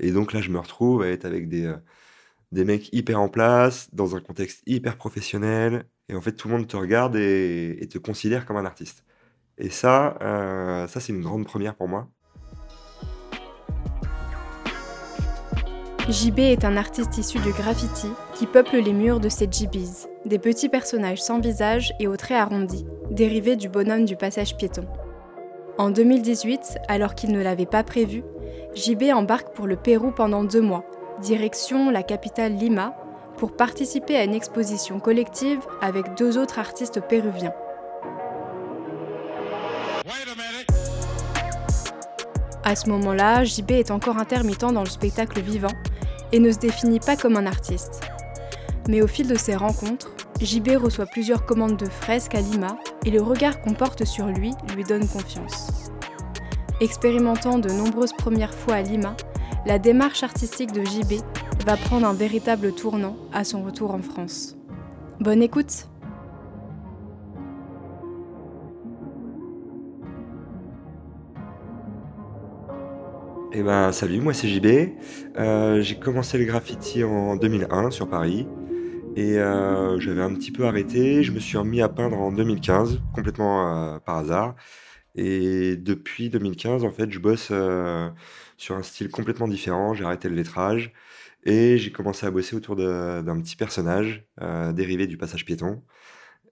Et donc là, je me retrouve à être avec des, heu, des mecs hyper en place, dans un contexte hyper professionnel et en fait, tout le monde te regarde et te considère comme un artiste et ça, heu, ça, c'est une grande première pour moi. JB est un artiste issu du graffiti qui peuple les murs de ces JBs, des petits personnages sans visage et aux traits arrondis, dérivés du bonhomme du passage piéton. En 2018, alors qu'il ne l'avait pas prévu, JB embarque pour le Pérou pendant deux mois, direction la capitale Lima, pour participer à une exposition collective avec deux autres artistes péruviens. À ce moment-là, JB est encore intermittent dans le spectacle vivant et ne se définit pas comme un artiste. Mais au fil de ces rencontres, JB reçoit plusieurs commandes de fresques à Lima et le regard qu'on porte sur lui lui donne confiance. Expérimentant de nombreuses premières fois à Lima, la démarche artistique de JB va prendre un véritable tournant à son retour en France. Bonne écoute Eh ben, salut, moi c'est JB. Euh, j'ai commencé le graffiti en 2001 sur Paris et euh, j'avais un petit peu arrêté. Je me suis remis à peindre en 2015, complètement euh, par hasard. Et depuis 2015, en fait, je bosse euh, sur un style complètement différent. J'ai arrêté le lettrage et j'ai commencé à bosser autour d'un petit personnage euh, dérivé du passage piéton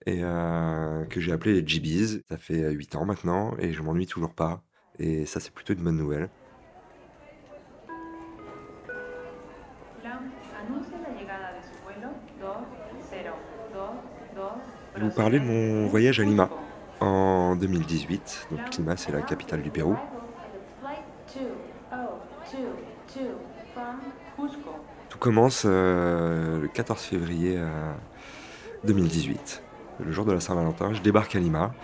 et euh, que j'ai appelé les GBs. Ça fait 8 ans maintenant et je m'ennuie toujours pas. Et ça, c'est plutôt une bonne nouvelle. Anuncia la llegada de su vuelo 2022. Je vais vous parler de mon voyage à Lima en 2018. Donc Lima, c'est la capitale du Pérou. Flight 2022 from Cusco. Tout commence euh, le 14 février euh, 2018, le jour de la Saint-Valentin. Je débarque à Lima.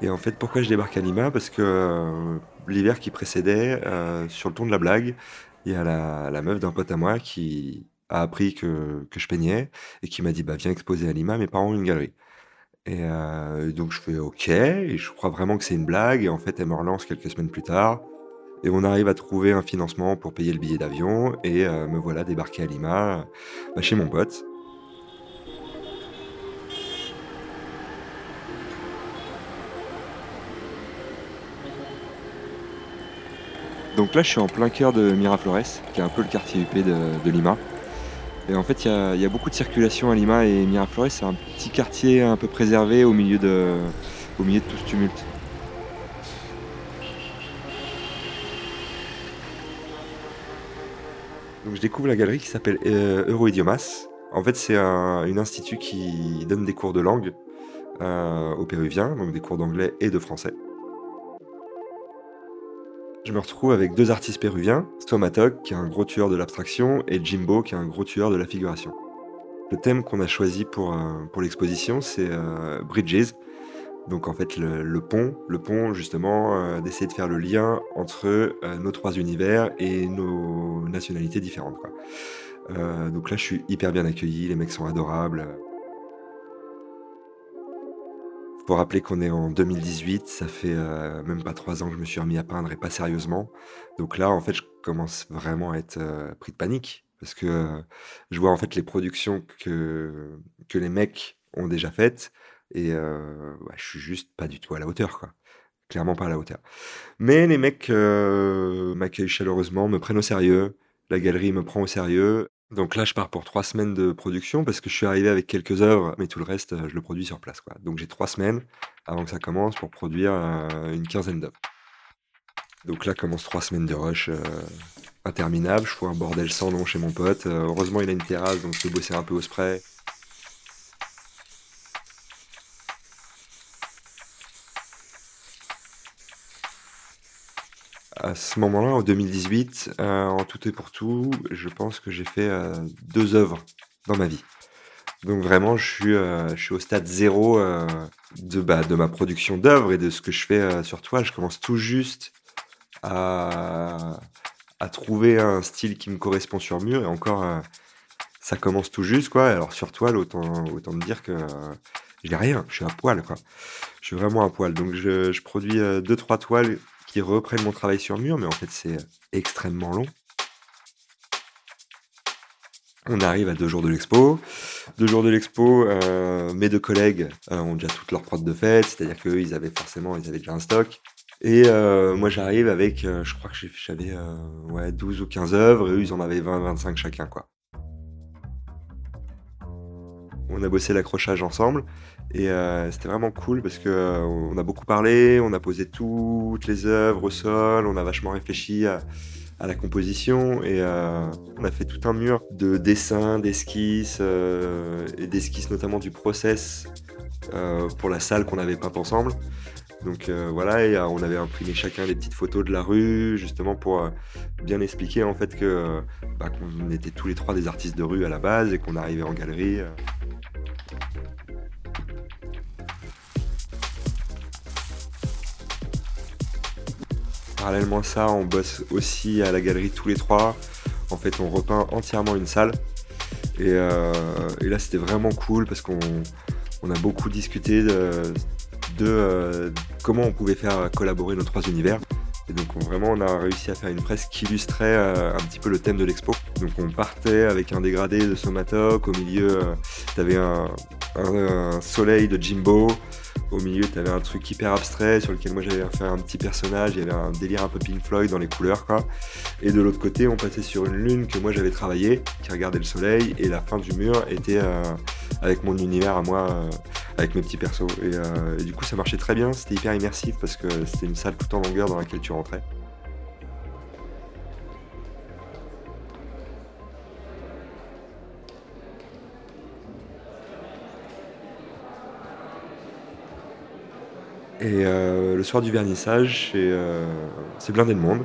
Et en fait, pourquoi je débarque à Lima? Parce que euh, l'hiver qui précédait, euh, sur le ton de la blague, il y a la, la meuf d'un pote à moi qui a appris que, que je peignais et qui m'a dit bah, Viens exposer à Lima, mes parents ont une galerie. Et euh, donc je fais OK, et je crois vraiment que c'est une blague. Et en fait, elle me relance quelques semaines plus tard. Et on arrive à trouver un financement pour payer le billet d'avion. Et euh, me voilà débarqué à Lima, bah, chez mon pote. Donc là, je suis en plein cœur de Miraflores, qui est un peu le quartier UP de, de Lima. Et en fait, il y a, beaucoup de circulation à Lima et Miraflores, c'est un petit quartier un peu préservé au milieu de, tout ce tumulte. Donc je découvre la galerie qui s'appelle euh, Euroidiomas. En fait, c'est un, institut qui donne des cours de langue euh, aux Péruviens, donc des cours d'anglais et de français. Je me retrouve avec deux artistes péruviens, Somatok, qui est un gros tueur de l'abstraction, et Jimbo, qui est un gros tueur de la figuration. Le thème qu'on a choisi pour, euh, pour l'exposition, c'est euh, Bridges. Donc en fait, le, pont, le pont justement, euh, d'essayer de faire le lien entre nos trois univers et nos nationalités différentes. donc là, je suis hyper bien accueilli, les mecs sont adorables. Faut rappeler qu'on est en 2018, ça fait euh, même pas trois ans que je me suis remis à peindre et pas sérieusement. Donc là, en fait, je commence vraiment à être euh, pris de panique parce que euh, je vois en fait les productions que, que les mecs ont déjà faites et ouais, je suis juste pas du tout à la hauteur, quoi. Clairement pas à la hauteur. Mais les mecs m'accueillent chaleureusement, me prennent au sérieux, la galerie me prend au sérieux. Donc là, je pars pour trois semaines de production parce que je suis arrivé avec quelques œuvres, mais tout le reste, euh, je le produis sur place. Quoi. Donc j'ai trois semaines avant que ça commence pour produire euh, une quinzaine d'œuvres. Donc là commence trois semaines de rush euh, interminable. Je fous un bordel sans nom chez mon pote. Heureusement, il a une terrasse, donc je peux bosser un peu au spray. À ce moment-là, en 2018, euh, en tout et pour tout, je pense que j'ai fait euh, deux œuvres dans ma vie. Donc vraiment, je suis, euh, au stade zéro de, bah, de ma production d'œuvres et de ce que je fais sur toile. Je commence tout juste à, trouver un style qui me correspond sur mur et encore, ça commence tout juste, quoi. Alors sur toile, autant, autant me dire que j'ai rien, je suis à poil, quoi. Je suis vraiment à poil. Donc je, produis deux, trois toiles reprennent mon travail sur mur, mais en fait c'est extrêmement long. On arrive à deux jours de l'expo. Deux jours de l'expo, euh, mes deux collègues euh, ont déjà toutes leurs prods de fête, c'est-à-dire qu'eux, ils avaient forcément, ils avaient déjà un stock. Et euh, moi, j'arrive avec, euh, je crois que j'avais euh, ouais, 12 ou 15 œuvres, et eux, ils en avaient 20, 25 chacun, quoi. On a bossé l'accrochage ensemble, et euh, c'était vraiment cool parce que euh, on a beaucoup parlé, on a posé toutes les œuvres au sol, on a vachement réfléchi à, la composition, et euh, on a fait tout un mur de dessins, d'esquisses, et d'esquisses notamment du process pour la salle qu'on avait peinte ensemble. Donc voilà, on avait imprimé chacun des petites photos de la rue, justement pour bien expliquer en fait que bah, qu'on était tous les trois des artistes de rue à la base et qu'on arrivait en galerie. Parallèlement à ça, on bosse aussi à la galerie tous les trois. En fait, on repeint entièrement une salle. Et, euh, là, c'était vraiment cool parce qu'on on a beaucoup discuté de, euh, comment on pouvait faire collaborer nos trois univers. Et donc on- vraiment on a réussi à faire une fresque qui illustrait euh, un petit peu le thème de l'expo. Donc on partait avec un dégradé de Somatoc, au milieu tu avais un soleil de Jimbo, au milieu tu avais un truc hyper abstrait sur lequel moi j'avais fait un petit personnage, il y avait un délire un peu Pink Floyd dans les couleurs quoi. Et de l'autre côté on passait sur une lune que moi j'avais travaillée, qui regardait le soleil, et la fin du mur était euh, avec mon univers à moi, euh, avec mes petits persos. Euh, et du coup, ça marchait très bien, c'était hyper immersif parce que c'était une salle tout en longueur dans laquelle tu rentrais. Et euh, le soir du vernissage, c'est euh, c'est blindé de monde.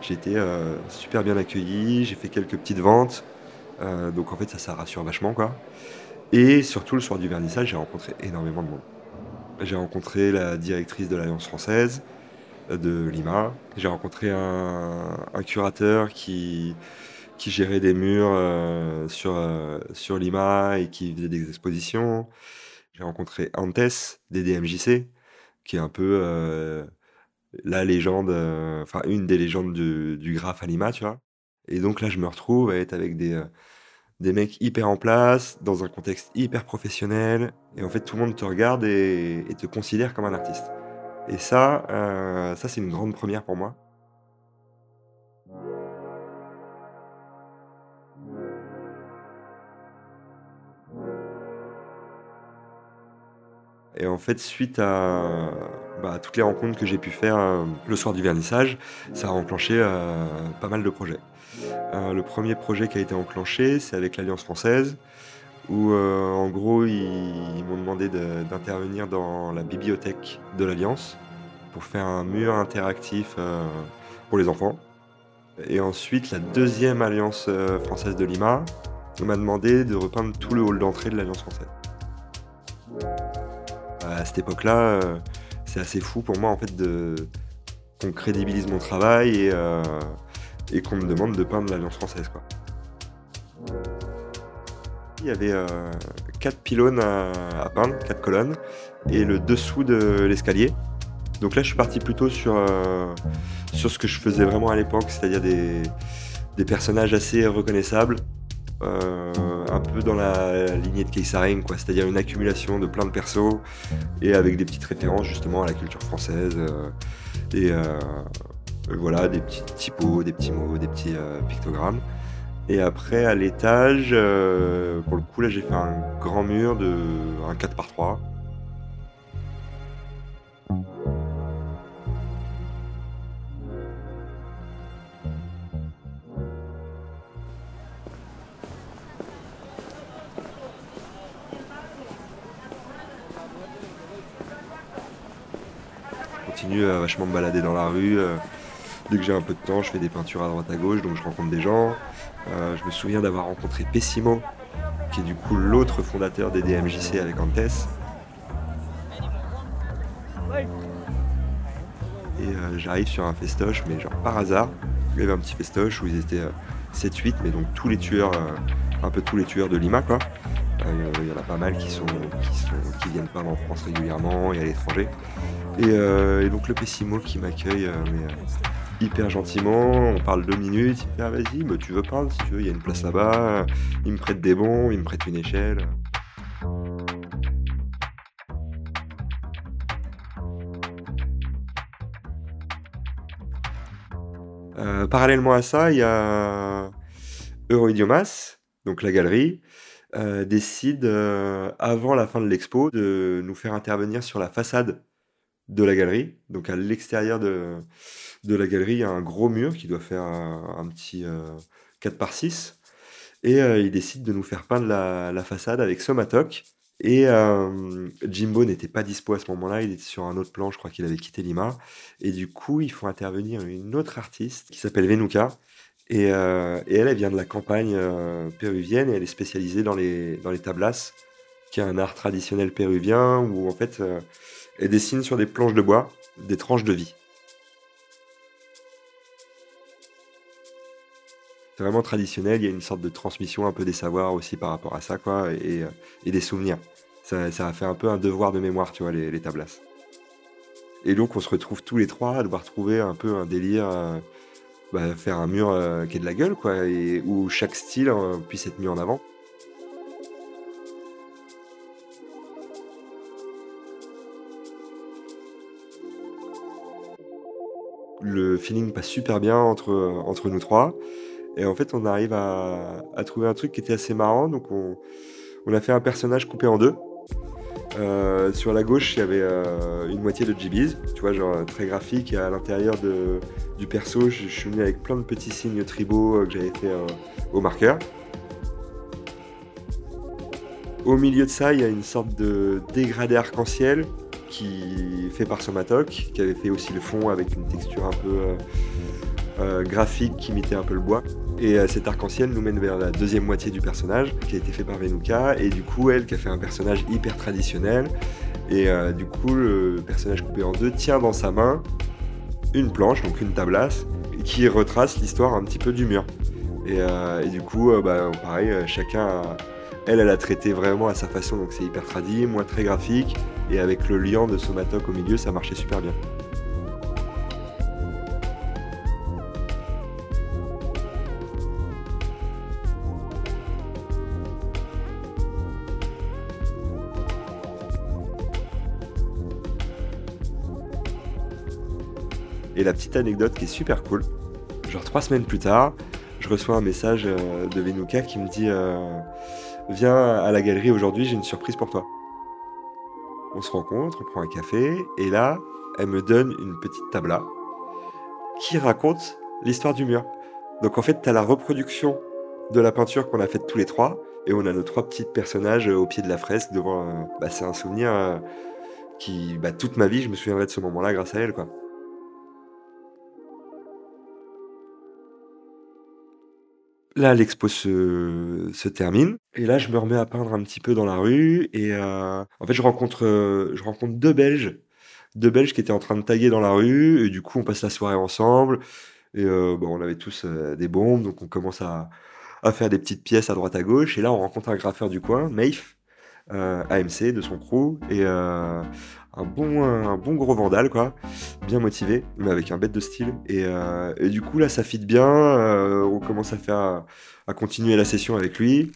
J'ai été euh, super bien accueilli, j'ai fait quelques petites ventes. Euh, donc en fait, ça, ça rassure vachement quoi. Et surtout, le soir du vernissage, j'ai rencontré énormément de monde. J'ai rencontré la directrice de l'Alliance française euh, de Lima. J'ai rencontré un, un curateur qui, qui gérait des murs euh, sur, euh, sur Lima et qui faisait des expositions. J'ai rencontré Antes des DMJC, qui est un peu euh, la légende, euh, enfin une des légendes du, du graphe à Lima, tu vois. Et donc là, je me retrouve à être avec des, euh, des mecs hyper en place, dans un contexte hyper professionnel. Et en fait, tout le monde te regarde et, et te considère comme un artiste. Et ça, ça c'est une grande première pour moi. Et en fait, suite à, bah, à toutes les rencontres que j'ai pu faire euh, le soir du vernissage, ça a enclenché euh, pas mal de projets. Euh, le premier projet qui a été enclenché, c'est avec l'Alliance française, où en gros, ils, m'ont demandé de- d'intervenir dans la bibliothèque de l'Alliance pour faire un mur interactif pour les enfants. Et ensuite, la deuxième Alliance française de Lima m'a demandé de repeindre tout le hall d'entrée de l'Alliance française. À cette époque-là, euh, c'est assez fou pour moi en fait qu'on crédibilise mon travail et, euh, et qu'on me demande de peindre l'Alliance française. Il y avait euh, quatre pylônes à, peindre, quatre colonnes, et le dessous de l'escalier. Donc là, je suis parti plutôt sur, euh, sur ce que je faisais vraiment à l'époque, c'est-à-dire des, des personnages assez reconnaissables, euh, un peu dans la lignée de Keisaring, quoi, c'est-à-dire une accumulation de plein de persos et avec des petites références justement à la culture française euh, et euh, voilà des petits typos, des petits mots, des petits pictogrammes. Et après à l'étage, pour le coup là j'ai fait un grand mur de un 4 par 3 vachement me balader dans la rue. euh, dès que j'ai un peu de temps, je fais des peintures à droite à gauche, donc je rencontre des gens. Euh, je me souviens d'avoir rencontré Pessimo, qui est du coup l'autre fondateur des DMJC avec Antes. Et euh, j'arrive sur un festoche, mais genre par hasard. Il y avait un petit festoche où ils étaient euh, 7-8, mais donc tous les tueurs, un peu tous les tueurs de Lima, quoi. Il y en a pas mal qui, sont, qui, sont, viennent peindre en France régulièrement et à l'étranger. Et, euh, et donc le Pessimo qui m'accueille, euh, euh, hyper gentiment, on parle deux minutes, il me dit ah vas-y, bah, tu veux peindre si tu veux, il y a une place là-bas, il me prête des bons, il me prête une échelle. Parallèlement à ça, il y a Euroidiomas, donc la galerie, décide avant la fin de l'expo de nous faire intervenir sur la façade de la galerie. Donc à l'extérieur de, de la galerie, il y a un gros mur qui doit faire un, petit 4 par 6. Et il décide de nous faire peindre la, la façade avec Somatoc. Et euh, Jimbo n'était pas dispo à ce moment-là, il était sur un autre plan, je crois qu'il avait quitté Lima. Et du coup, il faut intervenir une autre artiste qui s'appelle Venuka. Et, euh, et, elle, elle vient de la campagne euh, péruvienne et elle est spécialisée dans les, dans les tablas, qui est un art traditionnel péruvien où en fait, elle dessine sur des planches de bois des tranches de vie. C'est vraiment traditionnel, il y a une sorte de transmission un peu des savoirs aussi par rapport à ça, quoi, et, et des souvenirs. Ça, a fait un peu un devoir de mémoire, tu vois, les, les. Et donc on se retrouve tous les trois à devoir trouver un peu un délire, euh, bah, faire un mur euh, qui ait de la gueule, quoi, et où chaque style euh, puisse être mis en avant. Le feeling passe super bien entre, nous trois. Et en fait, on arrive à, trouver un truc qui était assez marrant. Donc, on, a fait un personnage coupé en deux. Euh, sur la gauche, il y avait euh, une moitié de GBs, tu vois, genre très graphique. Et à l'intérieur du perso, je, suis venu avec plein de petits signes tribaux euh, que j'avais fait au marqueur. Au milieu de ça, il y a une sorte de dégradé arc-en-ciel qui fait par Somatoc, qui avait fait aussi le fond avec une texture un peu euh, graphique qui imitait un peu le bois. Et euh, cet arc-en-ciel nous mène vers la deuxième moitié du personnage, qui a été fait par Venuka, et du coup, elle, qui a fait un personnage hyper traditionnel. Et euh, du coup, le personnage coupé en deux tient dans sa main une planche, donc une tablasse, qui retrace l'histoire un petit peu du mur. Et, euh, du coup, euh, bah, pareil, chacun, elle, elle a traité vraiment à sa façon, donc c'est hyper tradit, moi très graphique, et avec le liant de Somatok au milieu, ça marchait super bien. Et la petite anecdote qui est super cool, genre trois semaines plus tard, je reçois un message euh, de Venuka qui me dit euh, Viens à la galerie aujourd'hui, j'ai une surprise pour toi. On se rencontre, on prend un café, et là, elle me donne une petite tabla qui raconte l'histoire du mur. Donc en fait, tu as la reproduction de la peinture qu'on a faite tous les trois, et on a nos trois petits personnages au pied de la fresque devant. Euh, bah, c'est un souvenir euh, qui, bah, toute ma vie, je me souviendrai de ce moment-là grâce à elle. Là, l'expo se, termine. Et là, je me remets à peindre un petit peu dans la rue. Et euh, en fait, je rencontre, euh, je rencontre deux Belges. Deux Belges qui étaient en train de taguer dans la rue. Et du coup, on passe la soirée ensemble. Et euh, on avait tous des bombes. Donc, on commence à, à, faire des petites pièces à droite à gauche. Et là, on rencontre un graffeur du coin, euh, AMC, de son crew. Et un bon, un bon gros vandal, quoi. Bien motivé, mais avec un bête de style. Et, euh, du coup, là, ça fit bien. Euh, on commence à faire, à continuer la session avec lui.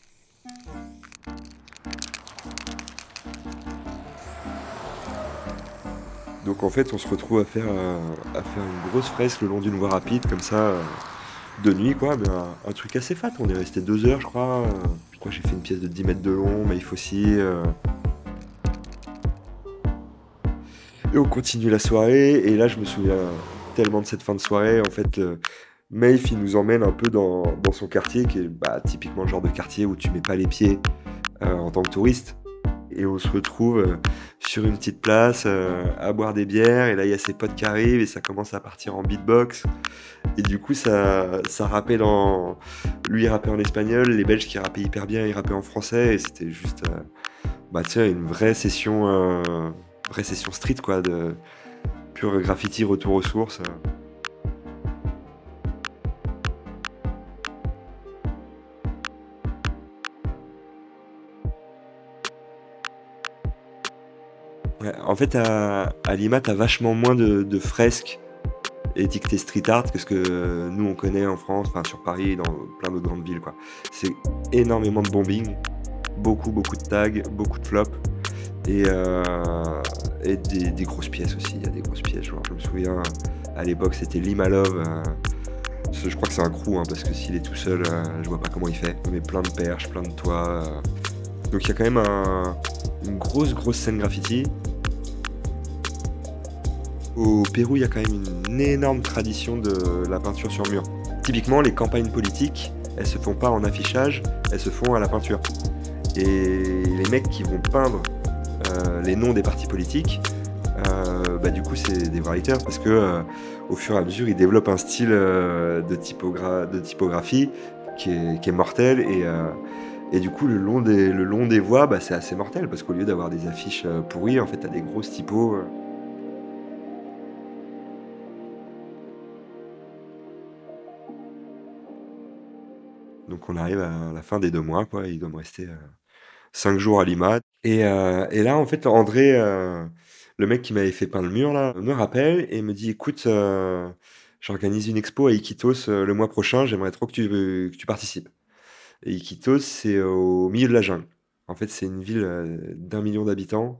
Donc en fait, on se retrouve à faire, euh, une grosse fresque le long d'une voie rapide, comme ça, euh, de nuit, quoi. Mais un, truc assez fat. On est resté deux heures, je crois. Je j'ai fait une pièce de 10 mètres de long, mais il faut aussi. Et on continue la soirée. Et là, je me souviens tellement de cette fin de soirée. En fait, euh, il nous emmène un peu dans, son quartier, qui est bah, typiquement le genre de quartier où tu mets pas les pieds euh, en tant que touriste. Et on se retrouve euh, sur une petite place euh, à boire des bières. Et là, il y a ses potes qui arrivent et ça commence à partir en beatbox. Et du coup, ça, ça rappait dans. Lui, il rappait en espagnol. Les Belges qui rappaient hyper bien, ils rappaient en français. Et c'était juste. Bah, sais, une vraie session vraie session street, quoi, de pur graffiti, retour aux sources. En fait, à, à Lima, t'as vachement moins de, de, fresques étiqueté street art que ce que nous on connaît en France, enfin sur Paris et dans plein d'autres grandes villes. quoi. C'est énormément de bombing, beaucoup beaucoup de tags, beaucoup de flops et, euh, des, grosses pièces aussi. Il y a des grosses pièces. je me souviens à l'époque c'était Limalov. euh, je crois que c'est un crew hein, parce que s'il est tout seul, euh, je vois pas comment il fait. Mais plein de perches, plein de toits. Donc il y a quand même un- une grosse grosse scène graffiti. Au Pérou, il y a quand même une énorme tradition de la peinture sur mur. Typiquement, les campagnes politiques, elles se font pas en affichage, elles se font à la peinture. Et les mecs qui vont peindre les noms des partis politiques, euh, bah, du coup, c'est des writers parce que euh, au fur et à mesure, ils développent un style euh, de, typogra- de typographie qui est, mortel et, euh, du coup, le long des, le voies, bah, c'est assez mortel parce qu'au lieu d'avoir des affiches euh, pourries, en fait, t'as des grosses typos. euh. Donc on arrive à la fin des deux mois, quoi. Il doit me rester euh, cinq jours à Lima. Et, euh, et là, en fait, André, euh, le mec qui m'avait fait peindre le mur, là, me rappelle et me dit, écoute, euh, j'organise une expo à Iquitos le mois prochain, j'aimerais trop que tu, que tu participes. Et Iquitos, c'est au milieu de la jungle. En fait, c'est une ville d'un million d'habitants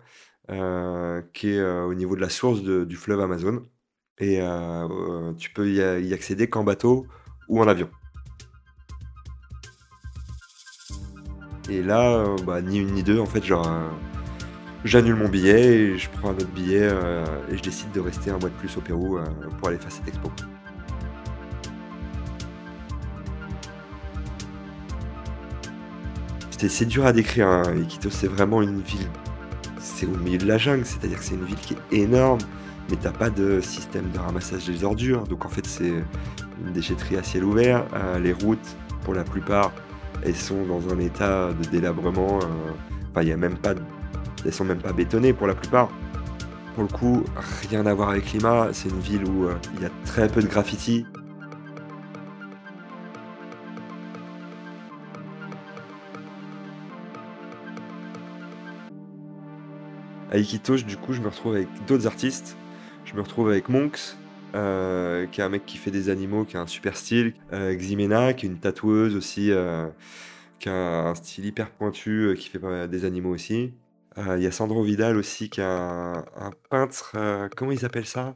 qui est au niveau de la source du fleuve Amazon. Et tu peux y accéder qu'en bateau ou en avion. Et là, euh, bah, ni une ni deux, en fait, genre, euh, j'annule mon billet et je prends un autre billet euh, et je décide de rester un mois de plus au Pérou pour aller faire cette expo. C'est dur à décrire, hein. Iquitos, c'est vraiment une ville. C'est au milieu de la jungle, c'est-à-dire que c'est une ville qui est énorme, mais t'as pas de système de ramassage des ordures. Donc en fait, c'est une déchetterie à ciel ouvert. Les routes, pour la plupart, elles sont dans un état de délabrement. euh, Enfin, il y a même pas, elles sont même pas bétonnées pour la plupart. Pour le coup, rien à voir avec Lima. C'est une ville où euh, il y a très peu de graffiti. À Iquitos, du coup, je me retrouve avec d'autres artistes. Je me retrouve avec Monks, euh, qui est un mec qui fait des animaux, qui a un super style. Euh, Ximena, qui est une tatoueuse aussi, euh, qui a un style hyper pointu, qui fait des animaux aussi. Il y a Sandro Vidal aussi, qui est un, peintre. comment ils appellent ça?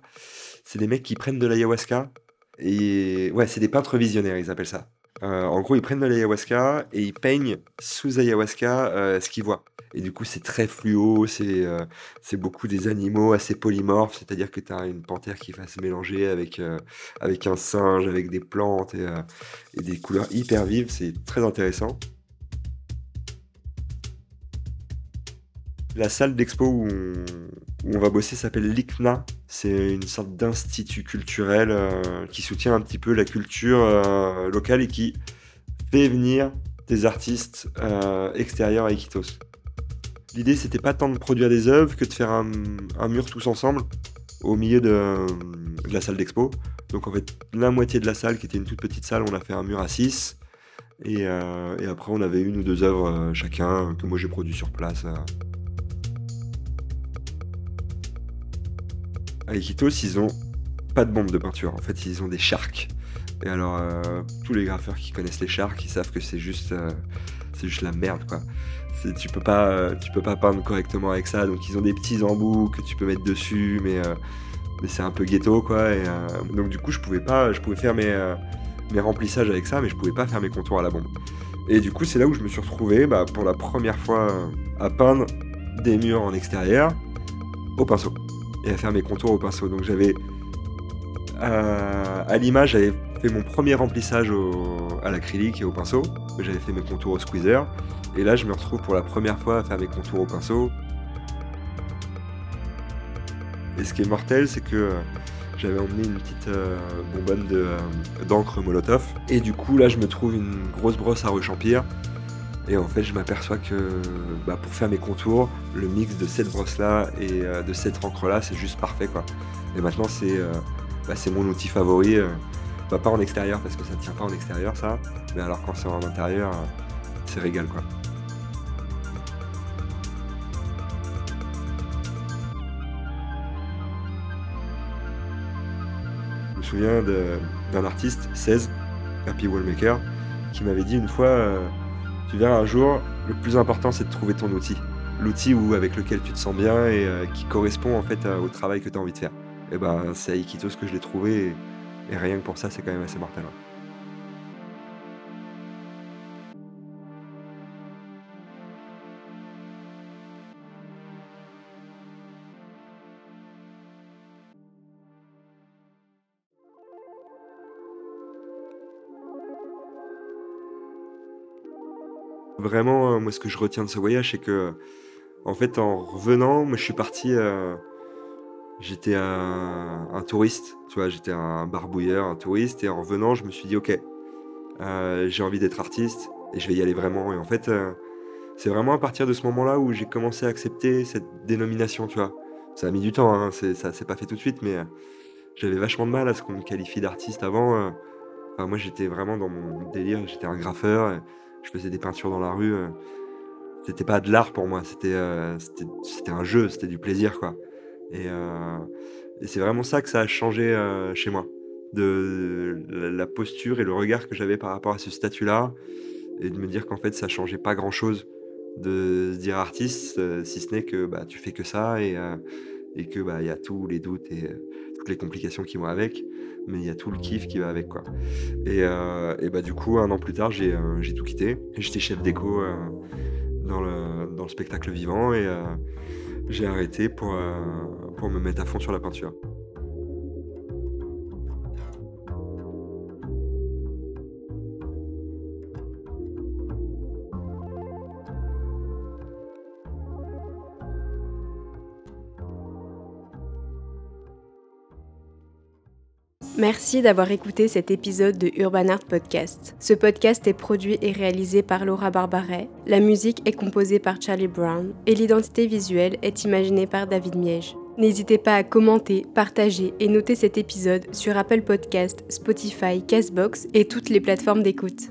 C'est des mecs qui prennent de l'ayahuasca. Et ouais, c'est des peintres visionnaires, ils appellent ça. Euh, en gros, ils prennent de l'ayahuasca et ils peignent sous ayahuasca euh, ce qu'ils voient. Et du coup, c'est très fluo, c'est euh, beaucoup des animaux assez polymorphes, c'est-à-dire que tu as une panthère qui va se mélanger avec, un singe, avec des plantes et, et des couleurs hyper vives, c'est très intéressant. La salle d'expo où on va bosser s'appelle l'ICNA. C'est une sorte d'institut culturel euh, qui soutient un petit peu la culture euh, locale et qui fait venir des artistes euh, extérieurs à Iquitos. L'idée, c'était pas tant de produire des œuvres que de faire un, mur tous ensemble au milieu de, la salle d'expo. Donc en fait, la moitié de la salle, qui était une toute petite salle, on a fait un mur à 6. Et, après, on avait une ou deux œuvres chacun que moi j'ai produit sur place. À ils ont pas de bombe de peinture. En fait, ils ont des sharks. Et alors, euh, tous les graffeurs qui connaissent les sharks, ils savent que c'est juste, euh, juste la merde, quoi. Tu peux pas, euh, tu peux pas peindre correctement avec ça. Donc, ils ont des petits embouts que tu peux mettre dessus, mais, mais c'est un peu ghetto, quoi. Et, donc, du coup, je pouvais pas, je pouvais faire mes, mes remplissages avec ça, mais je pouvais pas faire mes contours à la bombe. Et du coup, c'est là où je me suis retrouvé, bah, pour la première fois, à peindre des murs en extérieur au pinceau et à faire mes contours au pinceau. Donc j'avais euh, à l'image, j'avais fait mon premier remplissage à l'acrylique et au pinceau. J'avais fait mes contours au squeezer. Et là, je me retrouve pour la première fois à faire mes contours au pinceau. Et ce qui est mortel, c'est que euh, j'avais emmené une petite euh, bonbonne euh, d'encre Molotov. Et du coup, là, je me trouve une grosse brosse à rechampir. Et en fait, je m'aperçois que bah, pour faire mes contours, le mix de cette brosse-là et euh, de cette encre-là, c'est juste parfait, quoi. Et maintenant, c'est euh, bah, mon outil favori. euh, bah, pas en extérieur, parce que ça tient pas en extérieur, ça. Mais alors, quand c'est en intérieur, c'est régal, quoi. Je me souviens d'un artiste, 16, Happy Wallmaker, qui m'avait dit une fois Tu verras un jour, le plus important c'est de trouver ton outil. L'outil avec lequel tu te sens bien et euh, qui correspond en fait au travail que tu as envie de faire. Et ben c'est à Iquitos que je l'ai trouvé et, rien que pour ça c'est quand même assez mortel. Vraiment, moi, ce que je retiens de ce voyage, c'est que, en fait, en revenant, moi, je suis parti. Euh, j'étais un, touriste, tu vois, j'étais un barbouilleur, un touriste, et en revenant, je me suis dit, ok, euh, j'ai envie d'être artiste et je vais y aller vraiment. Et en fait, euh, c'est vraiment à partir de ce moment-là où j'ai commencé à accepter cette dénomination, tu vois. Ça a mis du temps, hein, ça s'est pas fait tout de suite, mais j'avais vachement de mal à ce qu'on me qualifie d'artiste avant. moi, j'étais vraiment dans mon délire, j'étais un graffeur je faisais des peintures dans la rue. Euh, c'était pas de l'art pour moi, c'était euh, c'était un jeu, c'était du plaisir quoi. Et, euh, c'est vraiment ça que ça a changé chez moi, de la posture et le regard que j'avais par rapport à ce statut-là, et de me dire qu'en fait ça changeait pas grand-chose de se dire artiste, si ce n'est que bah, tu fais que ça et, et que bah y a tous les doutes et toutes les complications qui vont avec mais il y a tout le kiff qui va avec quoi. Et, euh, bah du coup un an plus tard j'ai euh, tout quitté. J'étais chef d'écho euh, dans, le, spectacle vivant et j'ai arrêté pour me mettre à fond sur la peinture. Merci d'avoir écouté cet épisode de Urban Art Podcast. Ce podcast est produit et réalisé par Laura Barbaret, la musique est composée par Charlie Brown et l'identité visuelle est imaginée par David Miege. N'hésitez pas à commenter, partager et noter cet épisode sur Apple Podcast, Spotify, Castbox et toutes les plateformes d'écoute.